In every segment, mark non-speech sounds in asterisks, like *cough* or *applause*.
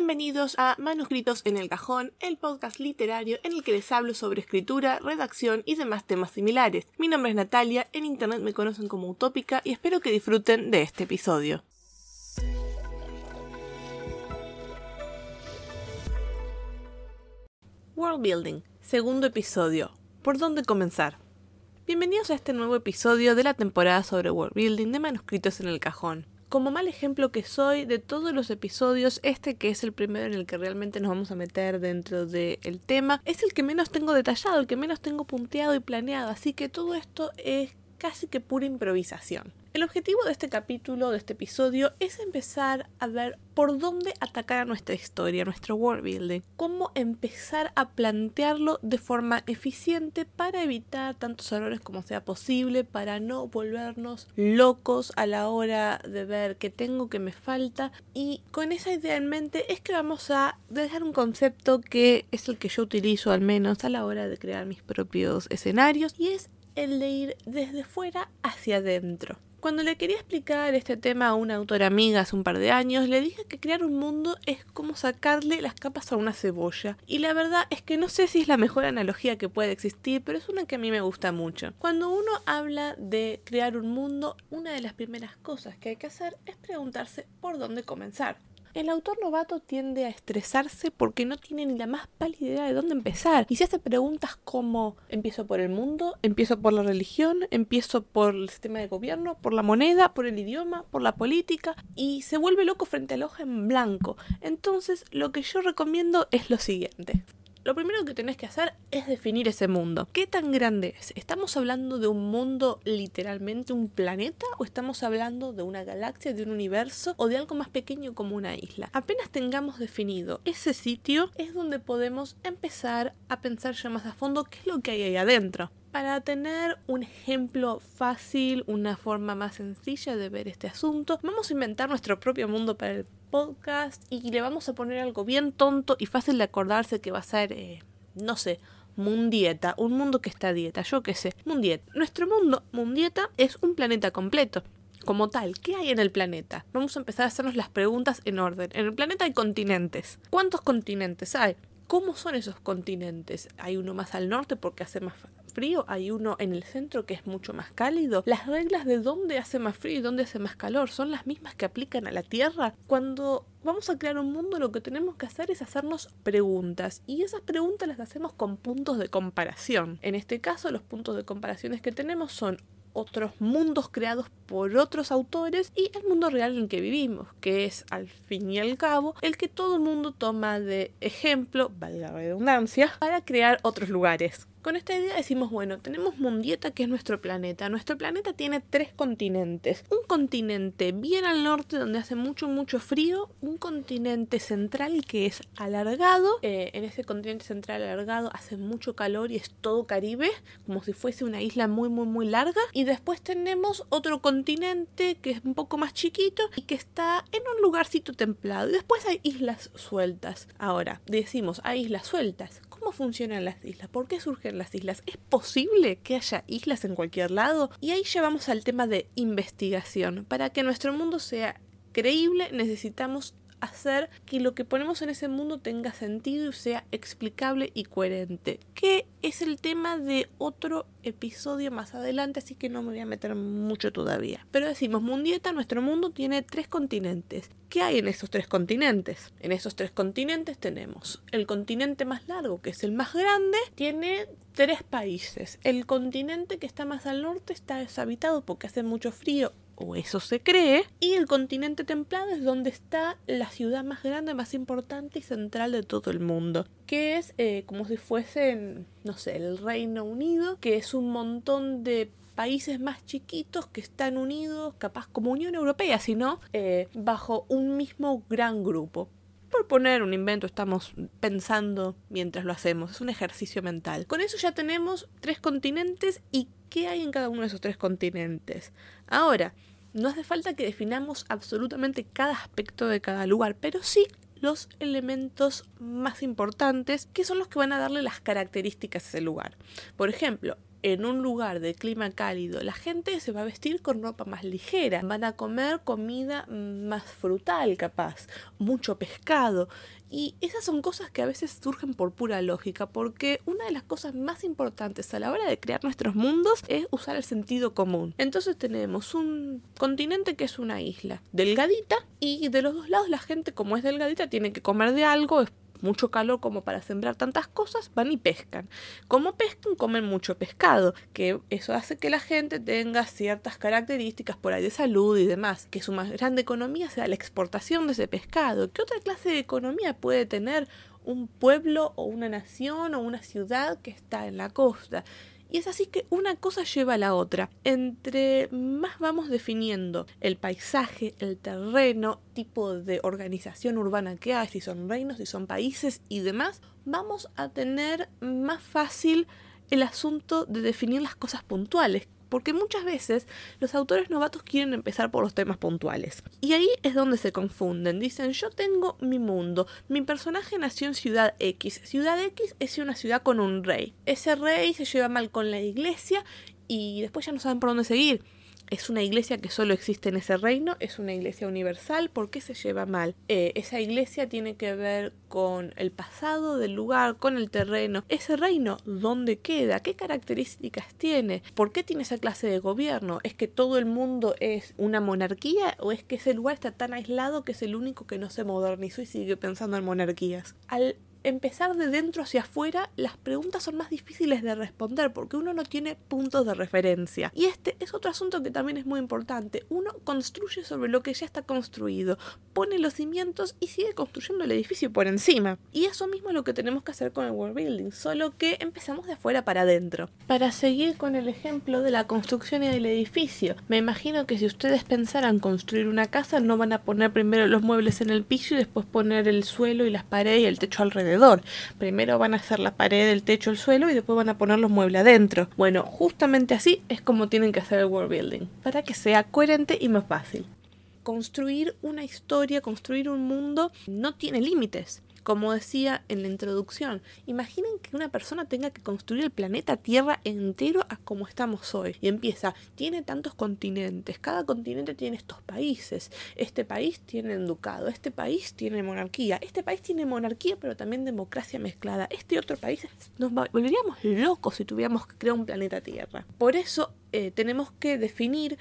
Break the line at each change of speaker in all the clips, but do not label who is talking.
Bienvenidos a Manuscritos en el Cajón, el podcast literario en el que les hablo sobre escritura, redacción y demás temas similares. Mi nombre es Natalia, en internet me conocen como Utópica y espero que disfruten de este episodio. World Building, segundo episodio. ¿Por dónde comenzar? Bienvenidos a este nuevo episodio de la temporada sobre World Building de Manuscritos en el Cajón como mal ejemplo que soy de todos los episodios, este que es el primero en el que realmente nos vamos a meter dentro del tema, es el que menos tengo detallado, el que menos tengo punteado y planeado, así que todo esto es casi que pura improvisación. El objetivo de este capítulo, de este episodio, es empezar a ver por dónde atacar a nuestra historia, nuestro world building, cómo empezar a plantearlo de forma eficiente para evitar tantos errores como sea posible, para no volvernos locos a la hora de ver qué tengo, qué me falta. Y con esa idea en mente es que vamos a dejar un concepto que es el que yo utilizo al menos a la hora de crear mis propios escenarios y es el de ir desde fuera hacia adentro. Cuando le quería explicar este tema a una autora amiga hace un par de años, le dije que crear un mundo es como sacarle las capas a una cebolla. Y la verdad es que no sé si es la mejor analogía que puede existir, pero es una que a mí me gusta mucho. Cuando uno habla de crear un mundo, una de las primeras cosas que hay que hacer es preguntarse por dónde comenzar. El autor novato tiende a estresarse porque no tiene ni la más pálida idea de dónde empezar. Y se hace preguntas como ¿empiezo por el mundo? ¿Empiezo por la religión? ¿Empiezo por el sistema de gobierno? ¿Por la moneda? ¿Por el idioma? ¿Por la política? Y se vuelve loco frente al hoja en blanco. Entonces lo que yo recomiendo es lo siguiente lo primero que tenés que hacer es definir ese mundo. ¿Qué tan grande es? ¿Estamos hablando de un mundo literalmente un planeta o estamos hablando de una galaxia, de un universo o de algo más pequeño como una isla? Apenas tengamos definido ese sitio es donde podemos empezar a pensar ya más a fondo qué es lo que hay ahí adentro. Para tener un ejemplo fácil, una forma más sencilla de ver este asunto, vamos a inventar nuestro propio mundo para el podcast y le vamos a poner algo bien tonto y fácil de acordarse que va a ser, eh, no sé, Mundieta, un mundo que está a dieta, yo qué sé, Mundieta. Nuestro mundo, Mundieta, es un planeta completo. Como tal, ¿qué hay en el planeta? Vamos a empezar a hacernos las preguntas en orden. En el planeta hay continentes. ¿Cuántos continentes hay? ¿Cómo son esos continentes? ¿Hay uno más al norte porque hace más frío, hay uno en el centro que es mucho más cálido. Las reglas de dónde hace más frío y dónde hace más calor son las mismas que aplican a la Tierra. Cuando vamos a crear un mundo lo que tenemos que hacer es hacernos preguntas y esas preguntas las hacemos con puntos de comparación. En este caso los puntos de comparaciones que tenemos son otros mundos creados por otros autores y el mundo real en que vivimos, que es al fin y al cabo el que todo el mundo toma de ejemplo, valga la redundancia, para crear otros lugares. Con esta idea decimos, bueno, tenemos Mundieta que es nuestro planeta. Nuestro planeta tiene tres continentes. Un continente bien al norte donde hace mucho, mucho frío. Un continente central que es alargado. Eh, en ese continente central alargado hace mucho calor y es todo Caribe, como si fuese una isla muy, muy, muy larga. Y después tenemos otro continente que es un poco más chiquito y que está en un lugarcito templado. Y después hay islas sueltas. Ahora, decimos, hay islas sueltas. ¿Cómo funcionan las islas? ¿Por qué surgen las islas? ¿Es posible que haya islas en cualquier lado? Y ahí llevamos al tema de investigación. Para que nuestro mundo sea creíble necesitamos hacer que lo que ponemos en ese mundo tenga sentido y sea explicable y coherente. Que es el tema de otro episodio más adelante, así que no me voy a meter mucho todavía. Pero decimos, Mundieta, nuestro mundo tiene tres continentes. ¿Qué hay en esos tres continentes? En esos tres continentes tenemos el continente más largo, que es el más grande, tiene tres países. El continente que está más al norte está deshabitado porque hace mucho frío o eso se cree, y el continente templado es donde está la ciudad más grande, más importante y central de todo el mundo, que es eh, como si fuese, no sé, el Reino Unido, que es un montón de países más chiquitos que están unidos, capaz como Unión Europea, sino eh, bajo un mismo gran grupo. Por poner un invento, estamos pensando mientras lo hacemos, es un ejercicio mental. Con eso ya tenemos tres continentes y qué hay en cada uno de esos tres continentes. Ahora, no hace falta que definamos absolutamente cada aspecto de cada lugar, pero sí los elementos más importantes que son los que van a darle las características a ese lugar. Por ejemplo, en un lugar de clima cálido, la gente se va a vestir con ropa más ligera, van a comer comida más frutal capaz, mucho pescado. Y esas son cosas que a veces surgen por pura lógica, porque una de las cosas más importantes a la hora de crear nuestros mundos es usar el sentido común. Entonces tenemos un continente que es una isla delgadita y de los dos lados la gente como es delgadita tiene que comer de algo, mucho calor como para sembrar tantas cosas, van y pescan. Como pescan, comen mucho pescado, que eso hace que la gente tenga ciertas características por ahí de salud y demás, que su más grande economía sea la exportación de ese pescado. ¿Qué otra clase de economía puede tener un pueblo o una nación o una ciudad que está en la costa? Y es así que una cosa lleva a la otra. Entre más vamos definiendo el paisaje, el terreno, tipo de organización urbana que hay, si son reinos, si son países y demás, vamos a tener más fácil el asunto de definir las cosas puntuales, porque muchas veces los autores novatos quieren empezar por los temas puntuales. Y ahí es donde se confunden. Dicen, yo tengo mi mundo, mi personaje nació en Ciudad X. Ciudad X es una ciudad con un rey. Ese rey se lleva mal con la iglesia y después ya no saben por dónde seguir es una iglesia que solo existe en ese reino, es una iglesia universal, ¿por qué se lleva mal? Eh, esa iglesia tiene que ver con el pasado del lugar, con el terreno. Ese reino, ¿dónde queda? ¿Qué características tiene? ¿Por qué tiene esa clase de gobierno? ¿Es que todo el mundo es una monarquía o es que ese lugar está tan aislado que es el único que no se modernizó y sigue pensando en monarquías? Empezar de dentro hacia afuera, las preguntas son más difíciles de responder porque uno no tiene puntos de referencia. Y este es otro asunto que también es muy importante. Uno construye sobre lo que ya está construido, pone los cimientos y sigue construyendo el edificio por encima. Y eso mismo es lo que tenemos que hacer con el world building, solo que empezamos de afuera para adentro. Para seguir con el ejemplo de la construcción y del edificio, me imagino que si ustedes pensaran construir una casa, no van a poner primero los muebles en el piso y después poner el suelo y las paredes y el techo alrededor Primero van a hacer la pared, el techo, el suelo y después van a poner los muebles adentro. Bueno, justamente así es como tienen que hacer el world building, para que sea coherente y más fácil. Construir una historia, construir un mundo no tiene límites. Como decía en la introducción, imaginen que una persona tenga que construir el planeta Tierra entero a como estamos hoy. Y empieza, tiene tantos continentes, cada continente tiene estos países, este país tiene un ducado, este país tiene monarquía, este país tiene monarquía pero también democracia mezclada, este otro país nos volveríamos locos si tuviéramos que crear un planeta Tierra. Por eso eh, tenemos que definir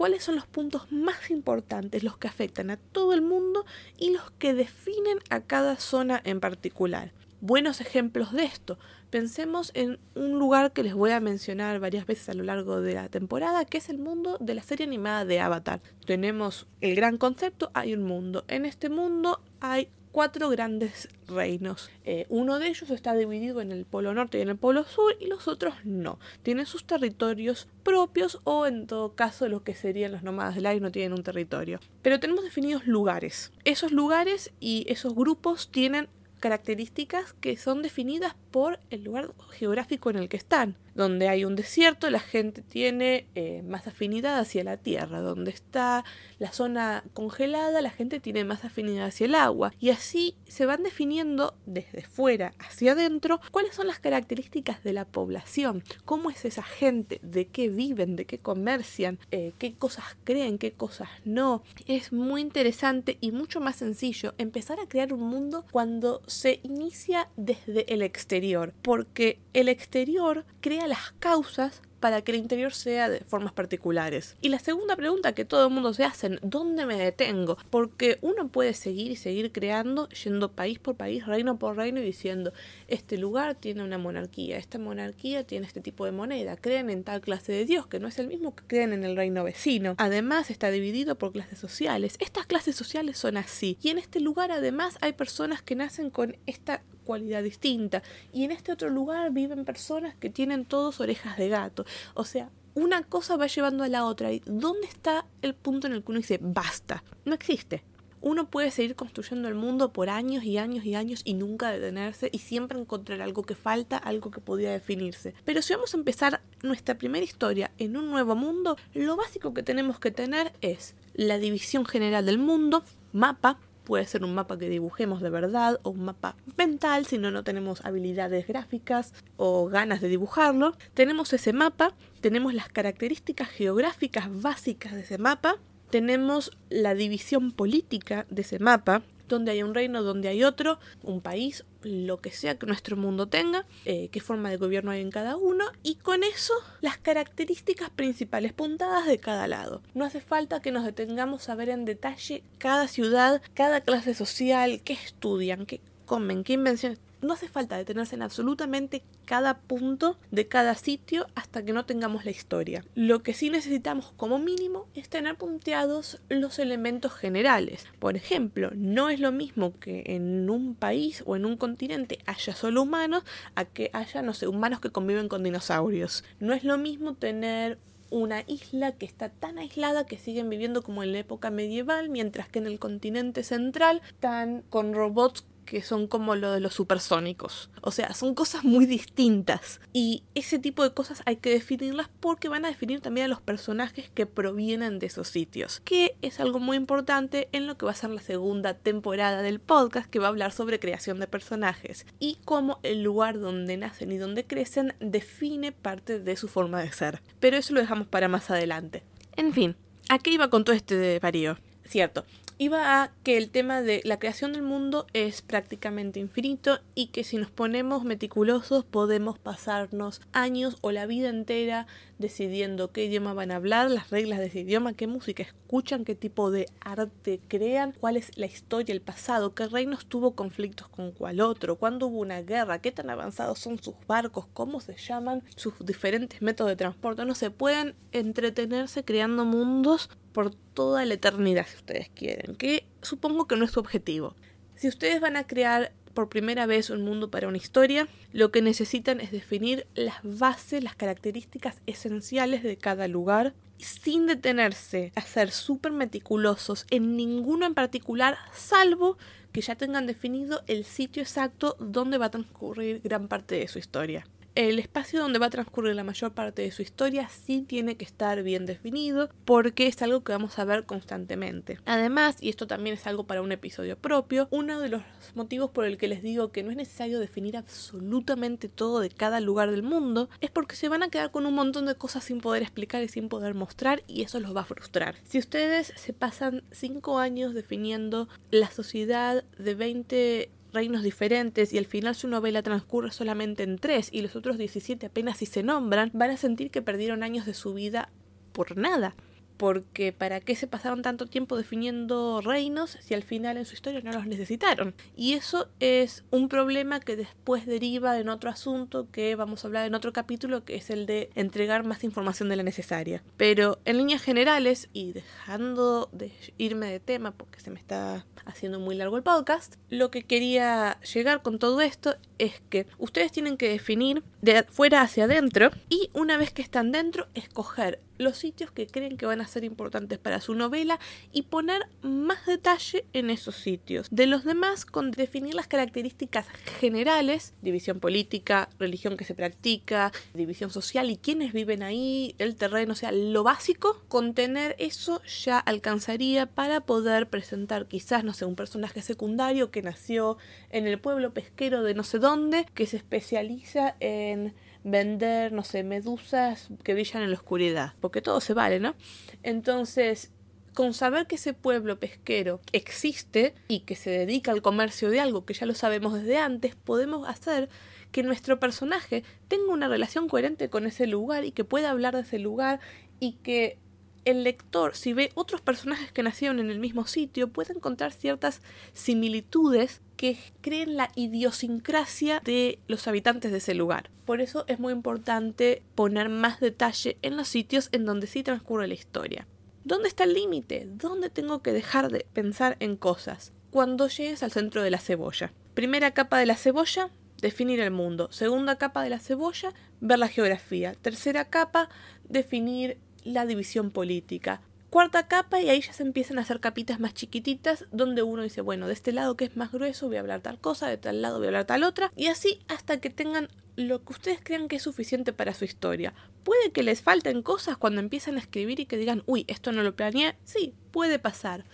cuáles son los puntos más importantes, los que afectan a todo el mundo y los que definen a cada zona en particular. Buenos ejemplos de esto. Pensemos en un lugar que les voy a mencionar varias veces a lo largo de la temporada, que es el mundo de la serie animada de Avatar. Tenemos el gran concepto, hay un mundo. En este mundo hay cuatro grandes reinos. Eh, uno de ellos está dividido en el Polo Norte y en el Polo Sur y los otros no. Tienen sus territorios propios o en todo caso los que serían los nómadas del aire no tienen un territorio. Pero tenemos definidos lugares. Esos lugares y esos grupos tienen características que son definidas por el lugar geográfico en el que están. Donde hay un desierto, la gente tiene eh, más afinidad hacia la tierra. Donde está la zona congelada, la gente tiene más afinidad hacia el agua. Y así se van definiendo desde fuera hacia adentro cuáles son las características de la población, cómo es esa gente, de qué viven, de qué comercian, eh, qué cosas creen, qué cosas no. Es muy interesante y mucho más sencillo empezar a crear un mundo cuando se inicia desde el exterior porque el exterior crea las causas para que el interior sea de formas particulares. Y la segunda pregunta que todo el mundo se hace, ¿dónde me detengo? Porque uno puede seguir y seguir creando, yendo país por país, reino por reino y diciendo, este lugar tiene una monarquía, esta monarquía tiene este tipo de moneda, creen en tal clase de Dios, que no es el mismo que creen en el reino vecino. Además está dividido por clases sociales. Estas clases sociales son así. Y en este lugar además hay personas que nacen con esta cualidad distinta. Y en este otro lugar viven personas que tienen todos orejas de gato. O sea, una cosa va llevando a la otra. ¿Y dónde está el punto en el que uno dice basta? No existe. Uno puede seguir construyendo el mundo por años y años y años y nunca detenerse y siempre encontrar algo que falta, algo que podía definirse. Pero si vamos a empezar nuestra primera historia en un nuevo mundo, lo básico que tenemos que tener es la división general del mundo, mapa, puede ser un mapa que dibujemos de verdad o un mapa mental si no no tenemos habilidades gráficas o ganas de dibujarlo. Tenemos ese mapa, tenemos las características geográficas básicas de ese mapa, tenemos la división política de ese mapa, donde hay un reino, donde hay otro, un país, lo que sea que nuestro mundo tenga, eh, qué forma de gobierno hay en cada uno, y con eso las características principales puntadas de cada lado. No hace falta que nos detengamos a ver en detalle cada ciudad, cada clase social, qué estudian, qué comen, qué invenciones no hace falta detenerse en absolutamente cada punto de cada sitio hasta que no tengamos la historia. Lo que sí necesitamos como mínimo es tener punteados los elementos generales. Por ejemplo, no es lo mismo que en un país o en un continente haya solo humanos a que haya, no sé, humanos que conviven con dinosaurios. No es lo mismo tener una isla que está tan aislada que siguen viviendo como en la época medieval, mientras que en el continente central están con robots que son como lo de los supersónicos. O sea, son cosas muy distintas. Y ese tipo de cosas hay que definirlas porque van a definir también a los personajes que provienen de esos sitios. Que es algo muy importante en lo que va a ser la segunda temporada del podcast que va a hablar sobre creación de personajes. Y cómo el lugar donde nacen y donde crecen define parte de su forma de ser. Pero eso lo dejamos para más adelante. En fin, ¿a qué iba con todo este varío? Cierto, iba a que el tema de la creación del mundo es prácticamente infinito y que si nos ponemos meticulosos podemos pasarnos años o la vida entera decidiendo qué idioma van a hablar, las reglas de ese idioma, qué música escuchan, qué tipo de arte crean, cuál es la historia, el pasado, qué reinos tuvo conflictos con cuál otro, cuándo hubo una guerra, qué tan avanzados son sus barcos, cómo se llaman sus diferentes métodos de transporte. No se pueden entretenerse creando mundos por toda la eternidad si ustedes quieren, que supongo que no es su objetivo. Si ustedes van a crear por primera vez un mundo para una historia, lo que necesitan es definir las bases, las características esenciales de cada lugar, sin detenerse a ser súper meticulosos en ninguno en particular, salvo que ya tengan definido el sitio exacto donde va a transcurrir gran parte de su historia el espacio donde va a transcurrir la mayor parte de su historia sí tiene que estar bien definido porque es algo que vamos a ver constantemente. Además, y esto también es algo para un episodio propio, uno de los motivos por el que les digo que no es necesario definir absolutamente todo de cada lugar del mundo es porque se van a quedar con un montón de cosas sin poder explicar y sin poder mostrar y eso los va a frustrar. Si ustedes se pasan 5 años definiendo la sociedad de 20 reinos diferentes y al final su novela transcurre solamente en tres y los otros 17 apenas si se nombran, van a sentir que perdieron años de su vida por nada porque ¿para qué se pasaron tanto tiempo definiendo reinos si al final en su historia no los necesitaron? Y eso es un problema que después deriva en otro asunto que vamos a hablar en otro capítulo, que es el de entregar más información de la necesaria. Pero en líneas generales, y dejando de irme de tema porque se me está haciendo muy largo el podcast, lo que quería llegar con todo esto es que ustedes tienen que definir de afuera hacia adentro y una vez que están dentro, escoger los sitios que creen que van a ser importantes para su novela y poner más detalle en esos sitios. De los demás, con definir las características generales, división política, religión que se practica, división social y quiénes viven ahí, el terreno, o sea, lo básico, con tener eso ya alcanzaría para poder presentar quizás, no sé, un personaje secundario que nació en el pueblo pesquero de no sé dónde, que se especializa en vender, no sé, medusas que brillan en la oscuridad, porque todo se vale, ¿no? Entonces, con saber que ese pueblo pesquero existe y que se dedica al comercio de algo que ya lo sabemos desde antes, podemos hacer que nuestro personaje tenga una relación coherente con ese lugar y que pueda hablar de ese lugar y que el lector, si ve otros personajes que nacieron en el mismo sitio, puede encontrar ciertas similitudes que creen la idiosincrasia de los habitantes de ese lugar. Por eso es muy importante poner más detalle en los sitios en donde sí transcurre la historia. ¿Dónde está el límite? ¿Dónde tengo que dejar de pensar en cosas? Cuando llegues al centro de la cebolla. Primera capa de la cebolla, definir el mundo. Segunda capa de la cebolla, ver la geografía. Tercera capa, definir la división política. Cuarta capa y ahí ya se empiezan a hacer capitas más chiquititas donde uno dice, bueno, de este lado que es más grueso voy a hablar tal cosa, de tal lado voy a hablar tal otra y así hasta que tengan lo que ustedes crean que es suficiente para su historia. Puede que les falten cosas cuando empiezan a escribir y que digan, uy, esto no lo planeé. Sí, puede pasar.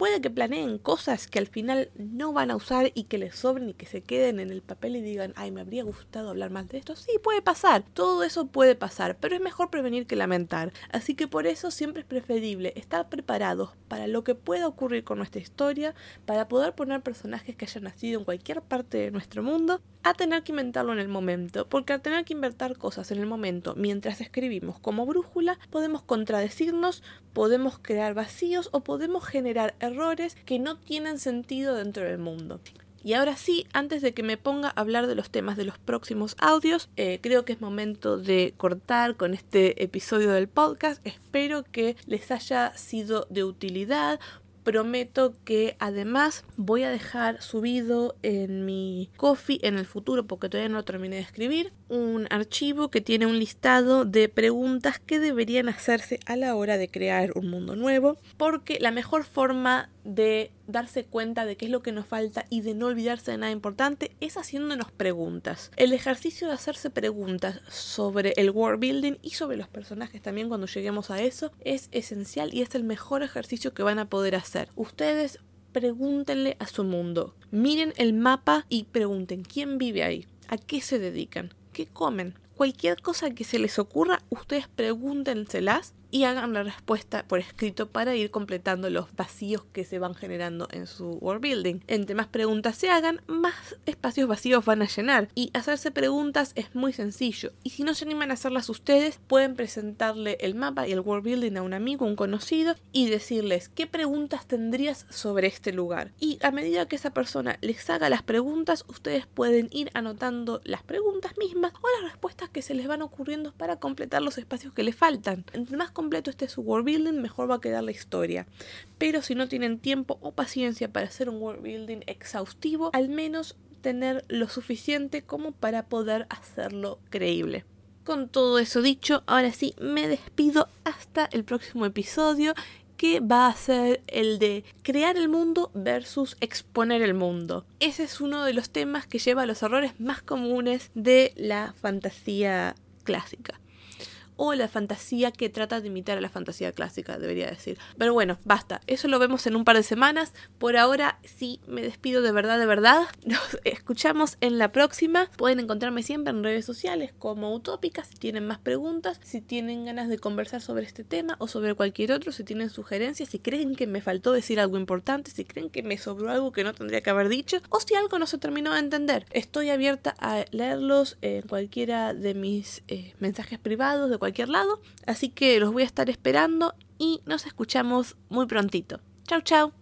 Puede que planeen cosas que al final no van a usar y que les sobren y que se queden en el papel y digan, ay, me habría gustado hablar más de esto. Sí, puede pasar, todo eso puede pasar, pero es mejor prevenir que lamentar. Así que por eso siempre es preferible estar preparados para lo que pueda ocurrir con nuestra historia, para poder poner personajes que hayan nacido en cualquier parte de nuestro mundo, a tener que inventarlo en el momento, porque al tener que inventar cosas en el momento mientras escribimos como brújula, podemos contradecirnos, podemos crear vacíos o podemos generar errores que no tienen sentido dentro del mundo. Y ahora sí, antes de que me ponga a hablar de los temas de los próximos audios, eh, creo que es momento de cortar con este episodio del podcast. Espero que les haya sido de utilidad prometo que además voy a dejar subido en mi coffee en el futuro, porque todavía no lo terminé de escribir, un archivo que tiene un listado de preguntas que deberían hacerse a la hora de crear un mundo nuevo, porque la mejor forma de darse cuenta de qué es lo que nos falta y de no olvidarse de nada importante es haciéndonos preguntas. El ejercicio de hacerse preguntas sobre el world building y sobre los personajes también cuando lleguemos a eso es esencial y es el mejor ejercicio que van a poder hacer. Ustedes pregúntenle a su mundo. Miren el mapa y pregunten quién vive ahí, a qué se dedican, qué comen. Cualquier cosa que se les ocurra, ustedes pregúntenselas y hagan la respuesta por escrito para ir completando los vacíos que se van generando en su world building. Entre más preguntas se hagan, más espacios vacíos van a llenar. Y hacerse preguntas es muy sencillo. Y si no se animan a hacerlas ustedes, pueden presentarle el mapa y el world building a un amigo, un conocido, y decirles qué preguntas tendrías sobre este lugar. Y a medida que esa persona les haga las preguntas, ustedes pueden ir anotando las preguntas mismas o las respuestas que se les van ocurriendo para completar los espacios que les faltan. Entre más completo esté su world building, mejor va a quedar la historia. Pero si no tienen tiempo o paciencia para hacer un world building exhaustivo, al menos tener lo suficiente como para poder hacerlo creíble. Con todo eso dicho, ahora sí me despido hasta el próximo episodio que va a ser el de crear el mundo versus exponer el mundo. Ese es uno de los temas que lleva a los errores más comunes de la fantasía clásica o la fantasía que trata de imitar a la fantasía clásica, debería decir. Pero bueno, basta, eso lo vemos en un par de semanas. Por ahora sí me despido de verdad, de verdad. *laughs* Nos escuchamos en la próxima. Pueden encontrarme siempre en redes sociales como Utópica si tienen más preguntas, si tienen ganas de conversar sobre este tema o sobre cualquier otro, si tienen sugerencias, si creen que me faltó decir algo importante, si creen que me sobró algo que no tendría que haber dicho o si algo no se terminó de entender. Estoy abierta a leerlos en cualquiera de mis eh, mensajes privados, de cualquier lado. Así que los voy a estar esperando y nos escuchamos muy prontito. Chau, chau.